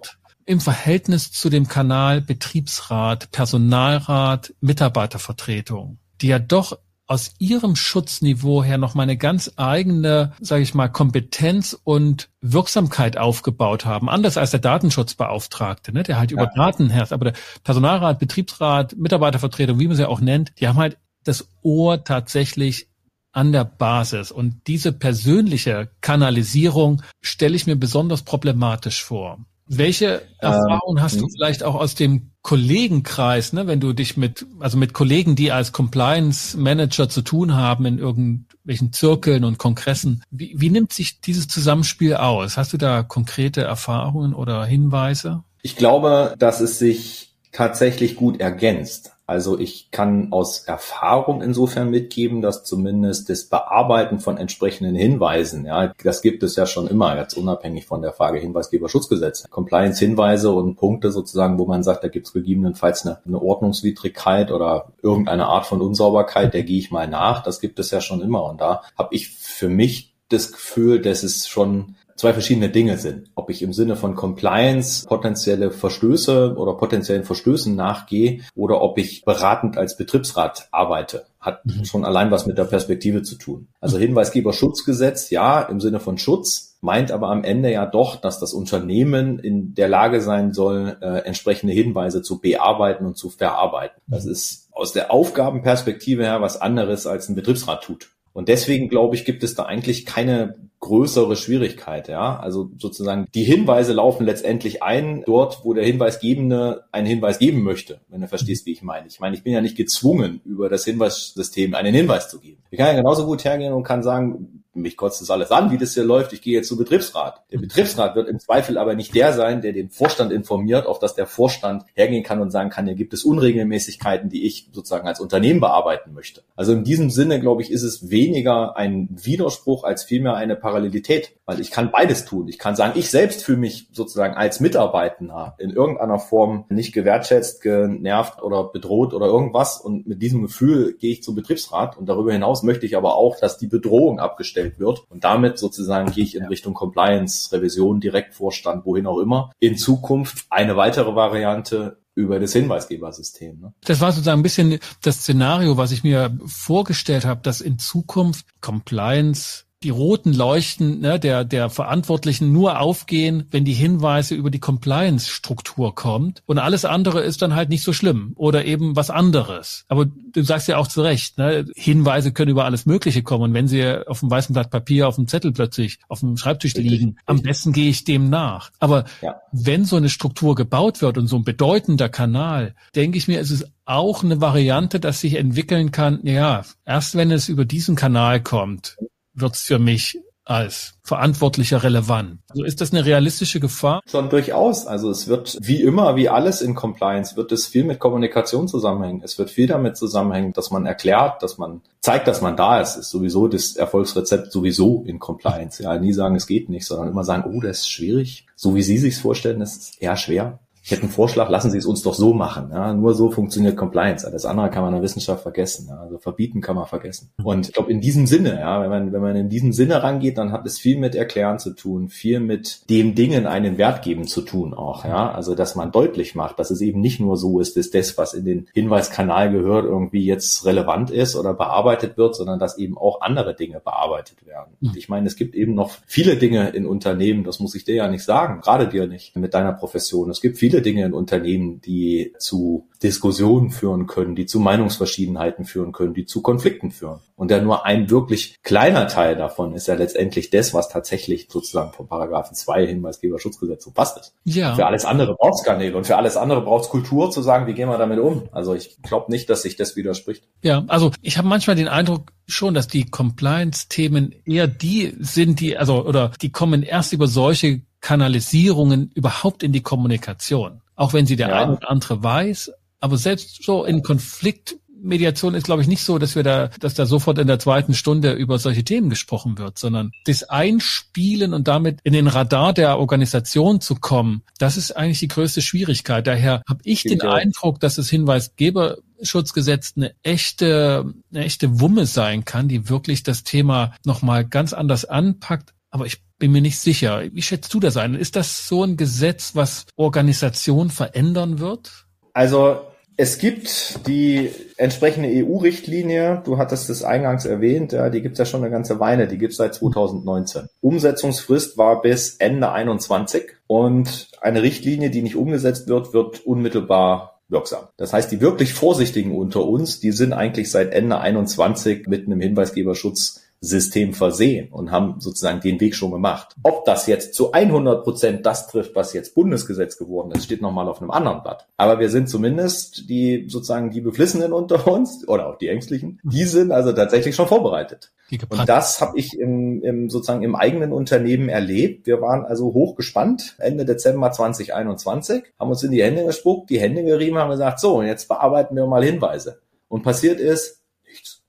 im Verhältnis zu dem Kanal Betriebsrat, Personalrat, Mitarbeitervertretung, die ja doch aus ihrem Schutzniveau her noch mal eine ganz eigene, sage ich mal, Kompetenz und Wirksamkeit aufgebaut haben, anders als der Datenschutzbeauftragte, ne, der halt ja. über Daten herrscht. Aber der Personalrat, Betriebsrat, Mitarbeitervertretung, wie man sie auch nennt, die haben halt das Ohr tatsächlich an der Basis. Und diese persönliche Kanalisierung stelle ich mir besonders problematisch vor. Welche Erfahrungen hast du hm. vielleicht auch aus dem Kollegenkreis, ne, wenn du dich mit, also mit Kollegen, die als Compliance Manager zu tun haben in irgendwelchen Zirkeln und Kongressen, wie, wie nimmt sich dieses Zusammenspiel aus? Hast du da konkrete Erfahrungen oder Hinweise? Ich glaube, dass es sich tatsächlich gut ergänzt. Also ich kann aus Erfahrung insofern mitgeben, dass zumindest das Bearbeiten von entsprechenden Hinweisen, ja, das gibt es ja schon immer, jetzt unabhängig von der Frage Hinweisgeberschutzgesetz. Compliance-Hinweise und Punkte sozusagen, wo man sagt, da gibt es gegebenenfalls eine, eine Ordnungswidrigkeit oder irgendeine Art von Unsauberkeit, der gehe ich mal nach. Das gibt es ja schon immer. Und da habe ich für mich das Gefühl, dass es schon zwei verschiedene Dinge sind. Ob ich im Sinne von Compliance potenzielle Verstöße oder potenziellen Verstößen nachgehe oder ob ich beratend als Betriebsrat arbeite, hat mhm. schon allein was mit der Perspektive zu tun. Also Hinweisgeberschutzgesetz, ja, im Sinne von Schutz, meint aber am Ende ja doch, dass das Unternehmen in der Lage sein soll, äh, entsprechende Hinweise zu bearbeiten und zu verarbeiten. Das mhm. ist aus der Aufgabenperspektive her was anderes als ein Betriebsrat tut. Und deswegen glaube ich, gibt es da eigentlich keine größere Schwierigkeit, ja. Also sozusagen die Hinweise laufen letztendlich ein dort, wo der Hinweisgebende einen Hinweis geben möchte, wenn du verstehst, wie ich meine. Ich meine, ich bin ja nicht gezwungen, über das Hinweissystem einen Hinweis zu geben. Ich kann ja genauso gut hergehen und kann sagen, mich kotzt das alles an, wie das hier läuft, ich gehe jetzt zum Betriebsrat. Der Betriebsrat wird im Zweifel aber nicht der sein, der den Vorstand informiert, auf dass der Vorstand hergehen kann und sagen kann, hier gibt es Unregelmäßigkeiten, die ich sozusagen als Unternehmen bearbeiten möchte. Also in diesem Sinne, glaube ich, ist es weniger ein Widerspruch als vielmehr eine Parallelität, weil ich kann beides tun. Ich kann sagen, ich selbst fühle mich sozusagen als Mitarbeitender in irgendeiner Form nicht gewertschätzt, genervt oder bedroht oder irgendwas und mit diesem Gefühl gehe ich zum Betriebsrat und darüber hinaus möchte ich aber auch, dass die Bedrohung abgestellt wird und damit sozusagen gehe ich in Richtung Compliance, Revision, Direktvorstand, wohin auch immer. In Zukunft eine weitere Variante über das Hinweisgebersystem. Ne? Das war sozusagen ein bisschen das Szenario, was ich mir vorgestellt habe, dass in Zukunft Compliance die roten Leuchten ne, der, der Verantwortlichen nur aufgehen, wenn die Hinweise über die Compliance-Struktur kommt. Und alles andere ist dann halt nicht so schlimm oder eben was anderes. Aber du sagst ja auch zu Recht, ne, Hinweise können über alles Mögliche kommen. Und wenn sie auf dem weißen Blatt Papier, auf dem Zettel plötzlich auf dem Schreibtisch liegen, am besten gehe ich dem nach. Aber ja. wenn so eine Struktur gebaut wird und so ein bedeutender Kanal, denke ich mir, ist es auch eine Variante, dass sich entwickeln kann, ja, erst wenn es über diesen Kanal kommt, wird's für mich als Verantwortlicher relevant. Also ist das eine realistische Gefahr? Schon durchaus. Also es wird wie immer, wie alles in Compliance, wird es viel mit Kommunikation zusammenhängen. Es wird viel damit zusammenhängen, dass man erklärt, dass man zeigt, dass man da ist. Ist sowieso das Erfolgsrezept sowieso in Compliance. Ja, nie sagen, es geht nicht, sondern immer sagen, oh, das ist schwierig. So wie Sie sich's vorstellen, das ist eher schwer ich hätte einen Vorschlag, lassen Sie es uns doch so machen. Ja, nur so funktioniert Compliance. Das andere kann man in der Wissenschaft vergessen. Ja, also verbieten kann man vergessen. Und ich glaube, in diesem Sinne, ja, wenn man, wenn man in diesem Sinne rangeht, dann hat es viel mit Erklären zu tun, viel mit dem Dingen einen Wert geben zu tun auch. Ja, also dass man deutlich macht, dass es eben nicht nur so ist, dass das, was in den Hinweiskanal gehört, irgendwie jetzt relevant ist oder bearbeitet wird, sondern dass eben auch andere Dinge bearbeitet werden. Und ich meine, es gibt eben noch viele Dinge in Unternehmen, das muss ich dir ja nicht sagen, gerade dir nicht mit deiner Profession. Es gibt viele viele Dinge in Unternehmen, die zu Diskussionen führen können, die zu Meinungsverschiedenheiten führen können, die zu Konflikten führen. Und ja nur ein wirklich kleiner Teil davon ist ja letztendlich das, was tatsächlich sozusagen vom Paragraphen 2 Hinweisgeberschutzgesetz so passt ist. Ja. Für alles andere braucht es Kanäle und für alles andere braucht es Kultur zu sagen, wie gehen wir damit um. Also ich glaube nicht, dass sich das widerspricht. Ja, also ich habe manchmal den Eindruck schon, dass die Compliance-Themen eher die sind, die, also oder die kommen erst über solche Kanalisierungen überhaupt in die Kommunikation. Auch wenn sie der ja. eine oder andere weiß, aber selbst so in Konfliktmediation ist, glaube ich, nicht so, dass wir da, dass da sofort in der zweiten Stunde über solche Themen gesprochen wird, sondern das Einspielen und damit in den Radar der Organisation zu kommen, das ist eigentlich die größte Schwierigkeit. Daher habe ich den Eindruck, dass das Hinweisgeberschutzgesetz eine echte, eine echte Wumme sein kann, die wirklich das Thema nochmal ganz anders anpackt. Aber ich bin mir nicht sicher. Wie schätzt du das ein? Ist das so ein Gesetz, was Organisation verändern wird? Also es gibt die entsprechende EU-Richtlinie, du hattest es eingangs erwähnt, ja, die gibt es ja schon eine ganze Weile, die gibt es seit 2019. Umsetzungsfrist war bis Ende 21 und eine Richtlinie, die nicht umgesetzt wird, wird unmittelbar wirksam. Das heißt, die wirklich Vorsichtigen unter uns, die sind eigentlich seit Ende 21 mit einem Hinweisgeberschutz System versehen und haben sozusagen den Weg schon gemacht. Ob das jetzt zu 100 Prozent das trifft, was jetzt Bundesgesetz geworden ist, steht nochmal auf einem anderen Blatt. Aber wir sind zumindest die sozusagen die Beflissenen unter uns oder auch die Ängstlichen, die sind also tatsächlich schon vorbereitet. Und das habe ich im, im sozusagen im eigenen Unternehmen erlebt. Wir waren also hochgespannt Ende Dezember 2021, haben uns in die Hände gespuckt, die Hände gerieben, haben gesagt, so, und jetzt bearbeiten wir mal Hinweise. Und passiert ist nichts.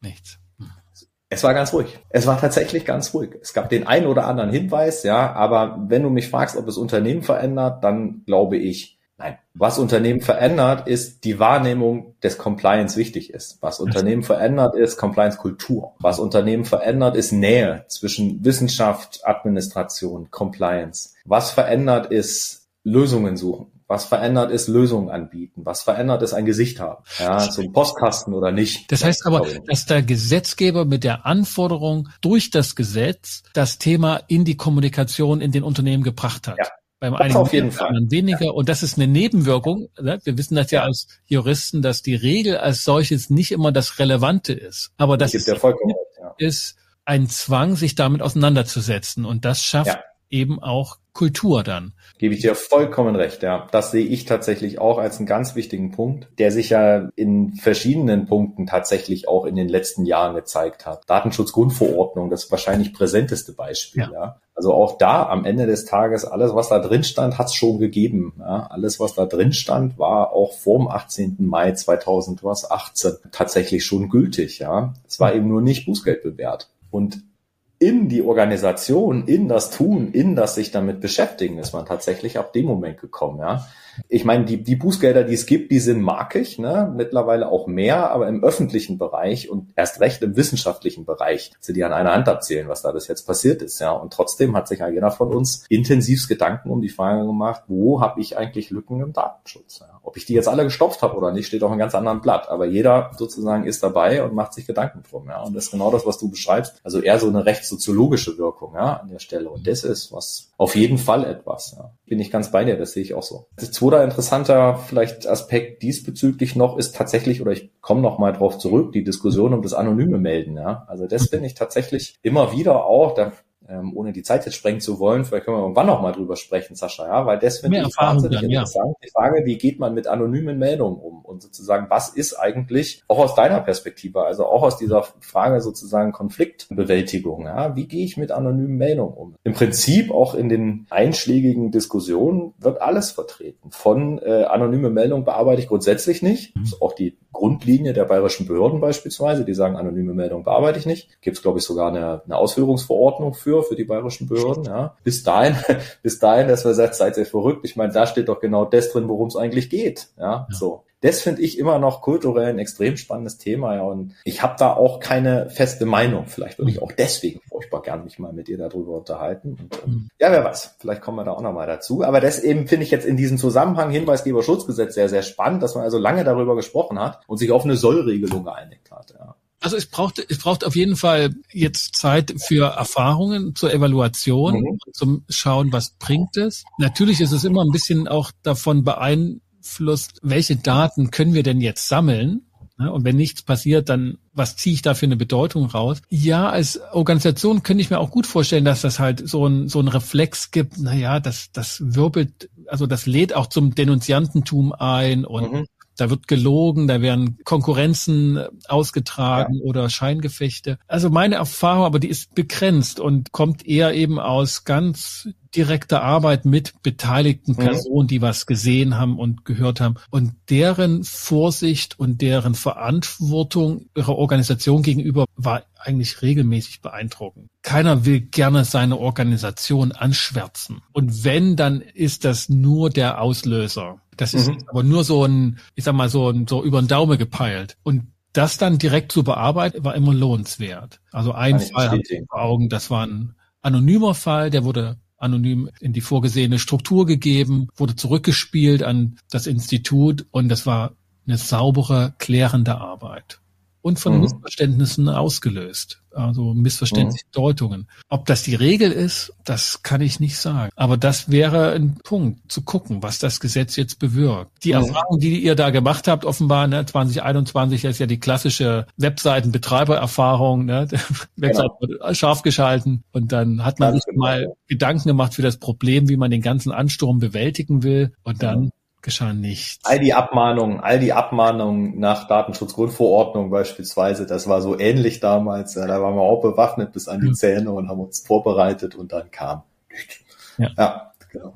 Nichts. Es war ganz ruhig. Es war tatsächlich ganz ruhig. Es gab den einen oder anderen Hinweis, ja, aber wenn du mich fragst, ob es Unternehmen verändert, dann glaube ich, nein. Was Unternehmen verändert, ist die Wahrnehmung des Compliance wichtig ist. Was Unternehmen verändert, ist Compliance-Kultur. Was Unternehmen verändert, ist Nähe zwischen Wissenschaft, Administration, Compliance. Was verändert, ist Lösungen suchen. Was verändert ist Lösungen anbieten. Was verändert ist ein Gesicht haben. Ja, zum Postkasten oder nicht. Das heißt aber, dass der Gesetzgeber mit der Anforderung durch das Gesetz das Thema in die Kommunikation in den Unternehmen gebracht hat. Ja. Beim das einen auf jeden Fall. weniger. Ja. Und das ist eine Nebenwirkung. Ne? Wir wissen das ja, ja als Juristen, dass die Regel als solches nicht immer das Relevante ist. Aber das ist, ist ein Zwang, sich damit auseinanderzusetzen. Und das schafft eben auch Kultur dann. Gebe ich dir vollkommen recht, ja. Das sehe ich tatsächlich auch als einen ganz wichtigen Punkt, der sich ja in verschiedenen Punkten tatsächlich auch in den letzten Jahren gezeigt hat. Datenschutzgrundverordnung, das wahrscheinlich präsenteste Beispiel, ja. ja. Also auch da am Ende des Tages, alles, was da drin stand, hat es schon gegeben. Ja. Alles, was da drin stand, war auch vor dem 18. Mai 2018 tatsächlich schon gültig, ja. Es war eben nur nicht Bußgeld bewährt. Und in die Organisation, in das Tun, in das sich damit beschäftigen, ist man tatsächlich ab dem Moment gekommen, ja. Ich meine, die, die Bußgelder, die es gibt, die sind markig, ne? mittlerweile auch mehr, aber im öffentlichen Bereich und erst recht im wissenschaftlichen Bereich sind die an einer Hand abzählen, was da bis jetzt passiert ist. Ja? Und trotzdem hat sich ja jeder von uns intensivst Gedanken um die Frage gemacht, wo habe ich eigentlich Lücken im Datenschutz? Ja? Ob ich die jetzt alle gestopft habe oder nicht, steht auf einem ganz anderen Blatt. Aber jeder sozusagen ist dabei und macht sich Gedanken drum. Ja? Und das ist genau das, was du beschreibst. Also eher so eine rechtssoziologische Wirkung ja, an der Stelle. Und das ist was auf jeden Fall etwas. Ja. Bin ich ganz bei dir, das sehe ich auch so. Das zweite interessanter vielleicht Aspekt diesbezüglich noch ist tatsächlich, oder ich komme noch mal drauf zurück, die Diskussion um das anonyme Melden. Ja. Also das finde ich tatsächlich immer wieder auch, da ähm, ohne die Zeit jetzt sprengen zu wollen, vielleicht können wir irgendwann noch mal drüber sprechen, Sascha, ja, weil das finde ich wahnsinnig dann, interessant. Ja. Die Frage, wie geht man mit anonymen Meldungen um und sozusagen, was ist eigentlich auch aus deiner Perspektive, also auch aus dieser Frage sozusagen Konfliktbewältigung, ja, wie gehe ich mit anonymen Meldungen um? Im Prinzip auch in den einschlägigen Diskussionen wird alles vertreten. Von äh, anonyme Meldungen bearbeite ich grundsätzlich nicht. Das ist auch die Grundlinie der bayerischen Behörden beispielsweise, die sagen, anonyme Meldungen bearbeite ich nicht. Gibt es, glaube ich, sogar eine, eine Ausführungsverordnung für, für die bayerischen Behörden. Ja. Bis dahin, *laughs* bis dahin, dass wir sagt, seid ihr verrückt. Ich meine, da steht doch genau das drin, worum es eigentlich geht. Ja, ja. so das finde ich immer noch kulturell ein extrem spannendes Thema. Ja. Und ich habe da auch keine feste Meinung. Vielleicht würde ich auch deswegen furchtbar gern mich mal mit ihr darüber unterhalten. Und, ähm, ja, wer weiß, vielleicht kommen wir da auch nochmal dazu. Aber das eben finde ich jetzt in diesem Zusammenhang Hinweisgeberschutzgesetz sehr, sehr spannend, dass man also lange darüber gesprochen hat und sich auf eine Sollregelung geeinigt hat. Ja. Also es braucht, es braucht auf jeden Fall jetzt Zeit für Erfahrungen zur Evaluation, mhm. zum Schauen, was bringt es. Natürlich ist es immer ein bisschen auch davon beeinflusst, beeinflusst, welche Daten können wir denn jetzt sammeln? Und wenn nichts passiert, dann was ziehe ich da für eine Bedeutung raus? Ja, als Organisation könnte ich mir auch gut vorstellen, dass das halt so ein, so ein Reflex gibt. Naja, das, das wirbelt, also das lädt auch zum Denunziantentum ein und mhm. Da wird gelogen, da werden Konkurrenzen ausgetragen ja. oder Scheingefechte. Also meine Erfahrung, aber die ist begrenzt und kommt eher eben aus ganz direkter Arbeit mit beteiligten mhm. Personen, die was gesehen haben und gehört haben und deren Vorsicht und deren Verantwortung ihrer Organisation gegenüber war eigentlich regelmäßig beeindruckend. Keiner will gerne seine Organisation anschwärzen. Und wenn, dann ist das nur der Auslöser. Das ist mhm. aber nur so ein, ich sag mal, so, ein, so über den Daumen gepeilt. Und das dann direkt zu bearbeiten, war immer lohnenswert. Also ein Fall vor Augen, das war ein anonymer Fall, der wurde anonym in die vorgesehene Struktur gegeben, wurde zurückgespielt an das Institut und das war eine saubere, klärende Arbeit und von mhm. Missverständnissen ausgelöst. Also missverständliche mhm. Deutungen. Ob das die Regel ist, das kann ich nicht sagen. Aber das wäre ein Punkt, zu gucken, was das Gesetz jetzt bewirkt. Die mhm. Erfahrung, die ihr da gemacht habt, offenbar, ne, 2021 ist ja die klassische Webseitenbetreibererfahrung, ne, *laughs* Webseite genau. scharf geschalten und dann hat man sich mal Gedanken gemacht für das Problem, wie man den ganzen Ansturm bewältigen will und dann geschah nichts. All die Abmahnungen, all die Abmahnungen nach Datenschutzgrundverordnung beispielsweise, das war so ähnlich damals. Ja, da waren wir auch bewaffnet bis an die Zähne und haben uns vorbereitet und dann kam. Ja, ja genau.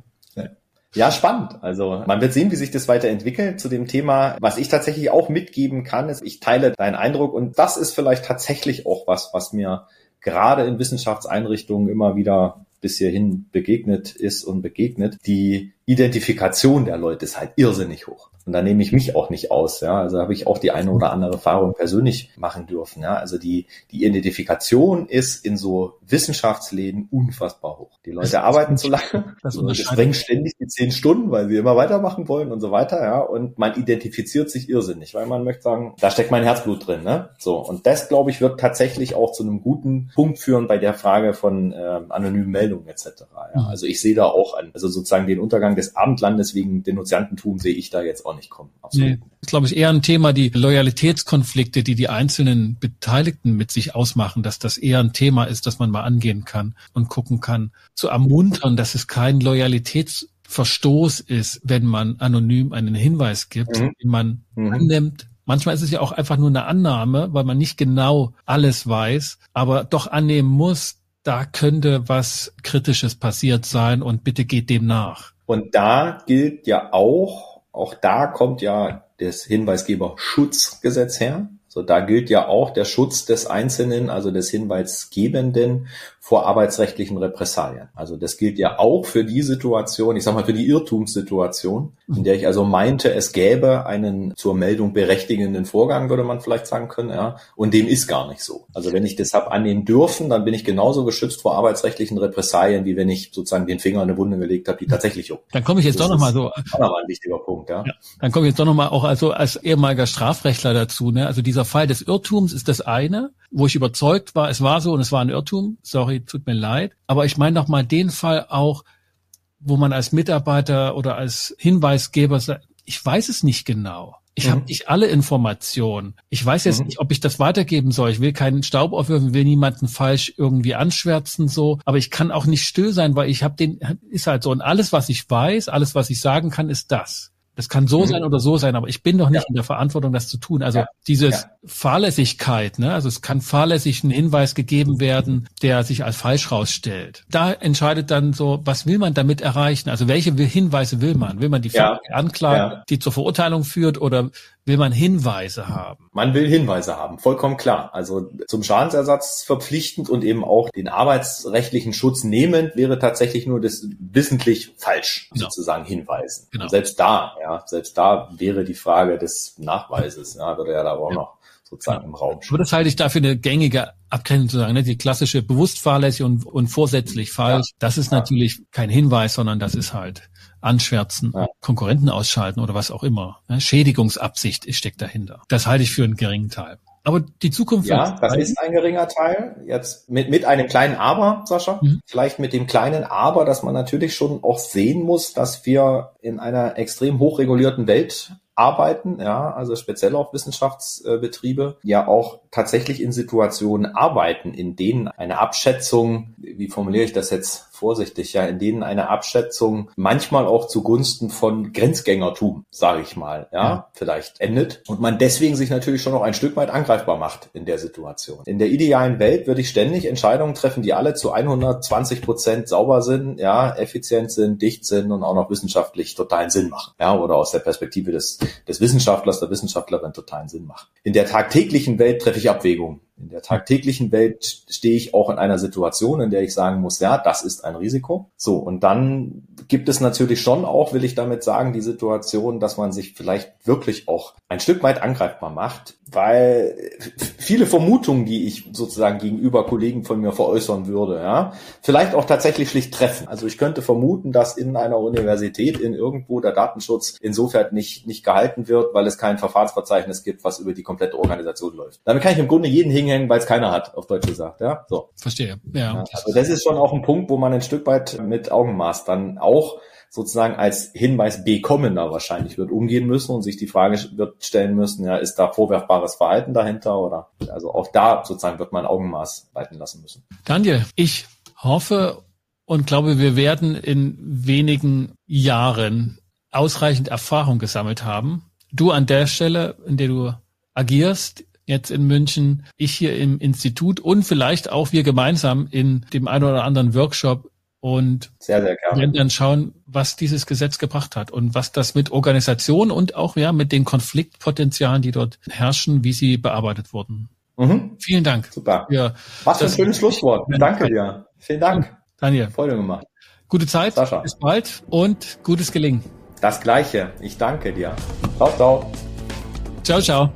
Ja, spannend. Also man wird sehen, wie sich das weiterentwickelt zu dem Thema. Was ich tatsächlich auch mitgeben kann, ist, ich teile deinen Eindruck und das ist vielleicht tatsächlich auch was, was mir gerade in Wissenschaftseinrichtungen immer wieder bis hierhin begegnet ist und begegnet. Die Identifikation der Leute ist halt irrsinnig hoch. Und da nehme ich mich auch nicht aus. Ja, also habe ich auch die eine oder andere Erfahrung persönlich machen dürfen. Ja, also die die Identifikation ist in so Wissenschaftsläden unfassbar hoch. Die Leute arbeiten zu lange, das *laughs* sprengen ständig die zehn Stunden, weil sie immer weitermachen wollen und so weiter. Ja, und man identifiziert sich irrsinnig, weil man möchte sagen, da steckt mein Herzblut drin. Ne? So und das glaube ich wird tatsächlich auch zu einem guten Punkt führen bei der Frage von äh, anonymen Meldungen etc. Ja, mhm. also ich sehe da auch an, also sozusagen den Untergang Untergang des Abendlandes wegen Denunziantentum sehe ich da jetzt auch nicht kommen. Absolut. Nee, ist, glaube ich, eher ein Thema, die Loyalitätskonflikte, die die einzelnen Beteiligten mit sich ausmachen, dass das eher ein Thema ist, das man mal angehen kann und gucken kann, zu ermuntern, dass es kein Loyalitätsverstoß ist, wenn man anonym einen Hinweis gibt, mhm. den man mhm. annimmt, Manchmal ist es ja auch einfach nur eine Annahme, weil man nicht genau alles weiß, aber doch annehmen muss, da könnte was Kritisches passiert sein und bitte geht dem nach. Und da gilt ja auch, auch da kommt ja das Hinweisgeberschutzgesetz her. So, da gilt ja auch der Schutz des Einzelnen, also des Hinweisgebenden vor arbeitsrechtlichen Repressalien. Also das gilt ja auch für die Situation, ich sag mal für die Irrtumssituation, in der ich also meinte, es gäbe einen zur Meldung berechtigenden Vorgang, würde man vielleicht sagen können, ja, und dem ist gar nicht so. Also wenn ich das habe annehmen dürfen, dann bin ich genauso geschützt vor arbeitsrechtlichen Repressalien, wie wenn ich sozusagen den Finger in eine Wunde gelegt habe, die tatsächlich juckt. Dann komme ich jetzt das doch nochmal so. Auch nochmal ein wichtiger Punkt, ja. ja. Dann komme ich jetzt doch nochmal auch also als ehemaliger Strafrechtler dazu, ne? Also dieser Fall des Irrtums ist das eine, wo ich überzeugt war, es war so und es war ein Irrtum. Sorry, tut mir leid. Aber ich meine noch mal den Fall auch, wo man als Mitarbeiter oder als Hinweisgeber sagt, ich weiß es nicht genau. Ich mhm. habe nicht alle Informationen. Ich weiß jetzt mhm. nicht, ob ich das weitergeben soll. Ich will keinen Staub aufwerfen, will niemanden falsch irgendwie anschwärzen so. Aber ich kann auch nicht still sein, weil ich habe den ist halt so und alles, was ich weiß, alles, was ich sagen kann, ist das. Das kann so mhm. sein oder so sein, aber ich bin doch nicht ja. in der Verantwortung, das zu tun. Also ja. diese ja. Fahrlässigkeit, ne? also es kann fahrlässig ein Hinweis gegeben werden, der sich als falsch rausstellt. Da entscheidet dann so, was will man damit erreichen? Also welche Hinweise will man? Will man die Anklage, die zur Verurteilung führt oder will man Hinweise haben. Man will Hinweise haben, vollkommen klar. Also zum Schadensersatz verpflichtend und eben auch den arbeitsrechtlichen Schutz nehmend wäre tatsächlich nur das wissentlich falsch genau. sozusagen hinweisen. Genau. selbst da, ja, selbst da wäre die Frage des Nachweises, ja, würde ja da auch ja. noch sozusagen ja. im Raum stehen. Aber das halte ich dafür eine gängige Abgrenzung zu sagen, ne? die klassische bewusst fahrlässig und, und vorsätzlich falsch. Ja. Das ist natürlich kein Hinweis, sondern das ist halt anschwärzen, ja. Konkurrenten ausschalten oder was auch immer. Ne? Schädigungsabsicht steckt dahinter. Das halte ich für einen geringen Teil. Aber die Zukunft. Ja, das ist ein geringer Teil. Jetzt mit, mit einem kleinen Aber, Sascha. Mhm. Vielleicht mit dem kleinen Aber, dass man natürlich schon auch sehen muss, dass wir in einer extrem hochregulierten Welt arbeiten, ja, also speziell auch Wissenschaftsbetriebe, ja auch tatsächlich in Situationen arbeiten, in denen eine Abschätzung, wie formuliere ich das jetzt vorsichtig, ja, in denen eine Abschätzung manchmal auch zugunsten von Grenzgängertum, sage ich mal, ja, ja, vielleicht endet und man deswegen sich natürlich schon noch ein Stück weit angreifbar macht in der Situation. In der idealen Welt würde ich ständig Entscheidungen treffen, die alle zu 120 Prozent sauber sind, ja, effizient sind, dicht sind und auch noch wissenschaftlich totalen Sinn machen, ja, oder aus der Perspektive des, des Wissenschaftlers, der Wissenschaftlerin totalen Sinn machen. In der tagtäglichen Welt treffe ich Abwägungen in der tagtäglichen Welt stehe ich auch in einer Situation, in der ich sagen muss, ja, das ist ein Risiko. So, und dann gibt es natürlich schon auch, will ich damit sagen, die Situation, dass man sich vielleicht wirklich auch ein Stück weit angreifbar macht, weil viele Vermutungen, die ich sozusagen gegenüber Kollegen von mir veräußern würde, ja, vielleicht auch tatsächlich schlicht treffen. Also ich könnte vermuten, dass in einer Universität in irgendwo der Datenschutz insofern nicht, nicht gehalten wird, weil es kein Verfahrensverzeichnis gibt, was über die komplette Organisation läuft. Damit kann ich im Grunde jeden hinhängen, weil es keiner hat, auf Deutsch gesagt, ja, so. Verstehe, ja. Also das ist schon auch ein Punkt, wo man ein Stück weit mit Augenmaß dann auch sozusagen als Hinweis bekommender wahrscheinlich wird umgehen müssen und sich die Frage wird stellen müssen, ja, ist da vorwerfbares Verhalten dahinter oder also auch da sozusagen wird man Augenmaß walten lassen müssen. Daniel, ich hoffe und glaube, wir werden in wenigen Jahren ausreichend Erfahrung gesammelt haben. Du an der Stelle, in der du agierst, jetzt in München, ich hier im Institut und vielleicht auch wir gemeinsam in dem einen oder anderen Workshop und sehr, sehr werden dann schauen, was dieses Gesetz gebracht hat und was das mit Organisation und auch ja mit den Konfliktpotenzialen, die dort herrschen, wie sie bearbeitet wurden. Mhm. Vielen Dank. Super. Ja, was für ein schönes Schlusswort. Danke dir. Vielen Dank. Daniel. Freude gemacht. Gute Zeit. Sascha. Bis bald und gutes Gelingen. Das Gleiche. Ich danke dir. Ciao, ciao. Ciao, ciao.